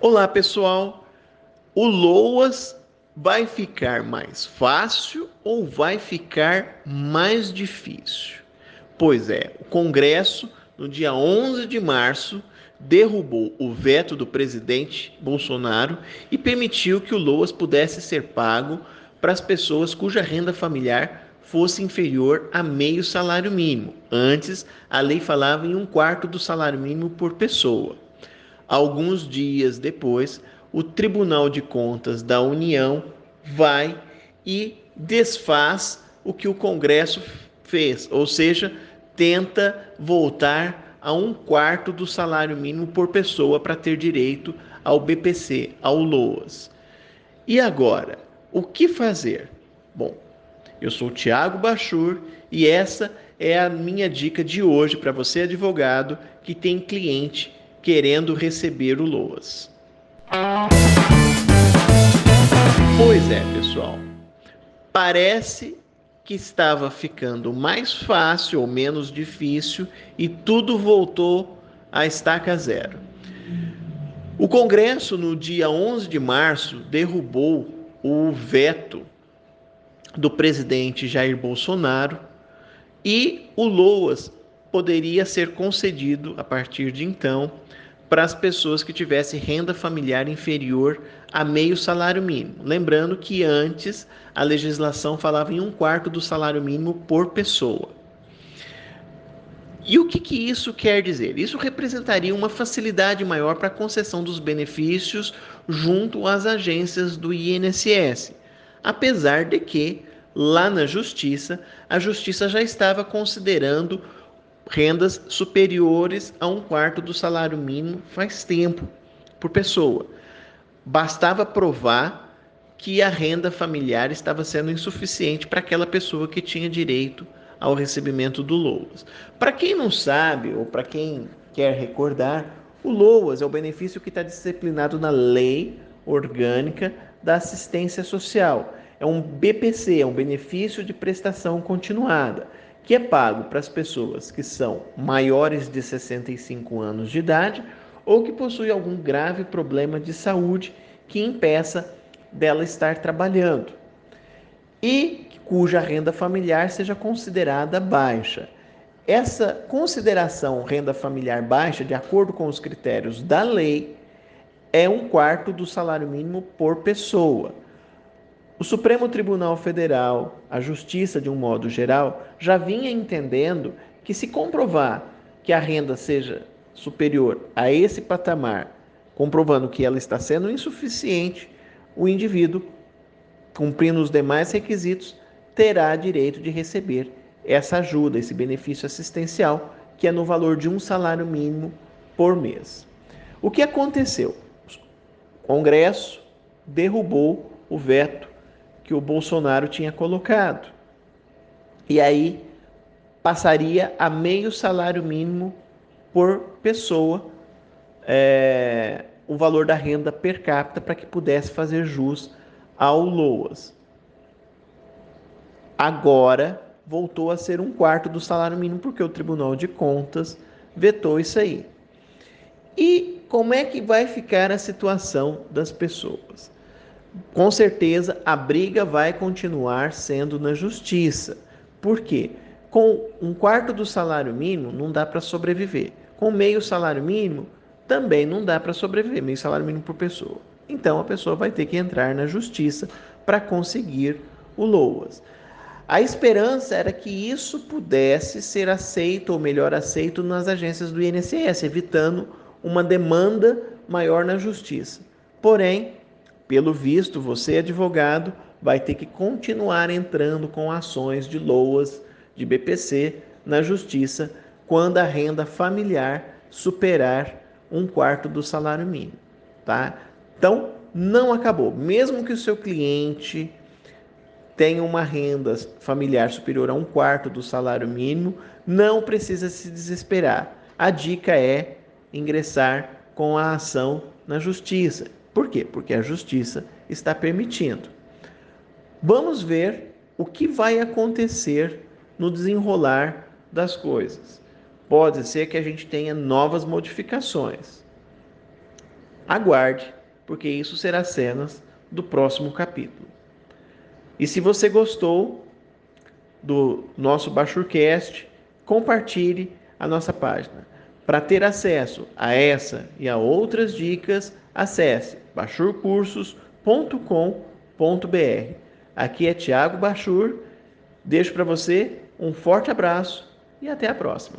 Olá, pessoal. O LOAS vai ficar mais fácil ou vai ficar mais difícil? Pois é, o Congresso, no dia 11 de março, derrubou o veto do presidente Bolsonaro e permitiu que o LOAS pudesse ser pago para as pessoas cuja renda familiar fosse inferior a meio salário mínimo. Antes, a lei falava em um quarto do salário mínimo por pessoa. Alguns dias depois, o Tribunal de Contas da União vai e desfaz o que o Congresso fez, ou seja, tenta voltar a um quarto do salário mínimo por pessoa para ter direito ao BPC, ao LOAS. E agora, o que fazer? Bom, eu sou Tiago Bachur e essa é a minha dica de hoje para você, advogado, que tem cliente querendo receber o LOAS. Pois é, pessoal. Parece que estava ficando mais fácil ou menos difícil e tudo voltou à estaca zero. O Congresso, no dia 11 de março, derrubou o veto do presidente Jair Bolsonaro e o LOAS poderia ser concedido a partir de então para as pessoas que tivessem renda familiar inferior a meio salário mínimo. Lembrando que antes a legislação falava em um quarto do salário mínimo por pessoa. E o que, que isso quer dizer? Isso representaria uma facilidade maior para a concessão dos benefícios junto às agências do INSS, apesar de que, lá na Justiça, a Justiça já estava considerando rendas superiores a um quarto do salário mínimo faz tempo por pessoa. Bastava provar que a renda familiar estava sendo insuficiente para aquela pessoa que tinha direito ao recebimento do LOAS. Para quem não sabe, ou para quem quer recordar, o LOAS é o benefício que está disciplinado na Lei Orgânica da Assistência Social. É um BPC, é um benefício de prestação continuada que é pago para as pessoas que são maiores de 65 anos de idade ou que possuem algum grave problema de saúde que impeça dela estar trabalhando e cuja renda familiar seja considerada baixa. Essa consideração renda familiar baixa, de acordo com os critérios da lei, é um quarto do salário mínimo por pessoa. O Supremo Tribunal Federal, a Justiça de um modo geral, já vinha entendendo que se comprovar que a renda seja superior a esse patamar, comprovando que ela está sendo insuficiente, o indivíduo, cumprindo os demais requisitos, terá direito de receber essa ajuda, esse benefício assistencial, que é no valor de um salário mínimo por mês. O que aconteceu? O Congresso derrubou o veto que o Bolsonaro tinha colocado. E aí passaria a meio salário mínimo por pessoa é, o valor da renda per capita para que pudesse fazer jus ao LOAS. Agora voltou a ser um quarto do salário mínimo porque o Tribunal de Contas vetou isso aí. E como é que vai ficar a situação das pessoas? Com certeza a briga vai continuar sendo na justiça. Por quê? Com um quarto do salário mínimo não dá para sobreviver. Com meio salário mínimo também não dá para sobreviver, meio salário mínimo por pessoa. Então a pessoa vai ter que entrar na justiça para conseguir o LOAS. A esperança era que isso pudesse ser aceito, ou melhor, aceito nas agências do INSS, evitando uma demanda maior na justiça. Porém, pelo visto, você, advogado, vai ter que continuar entrando com ações de LOAS, de BPC, na justiça, quando a renda familiar superar um quarto do salário mínimo. Tá? Então, não acabou. Mesmo que o seu cliente tenha uma renda familiar superior a um quarto do salário mínimo, não precisa se desesperar. A dica é ingressar com a ação na justiça. Por quê? Porque a justiça está permitindo. Vamos ver o que vai acontecer no desenrolar das coisas. Pode ser que a gente tenha novas modificações. aguarde, porque isso será cenas do próximo capítulo. E se você gostou do nosso Bachurcast, compartilhe a nossa página. Para ter acesso a essa e a outras dicas, acesse bachurcursos.com.br. Aqui é Tiago Bachur. Deixo para você um forte abraço e até a próxima.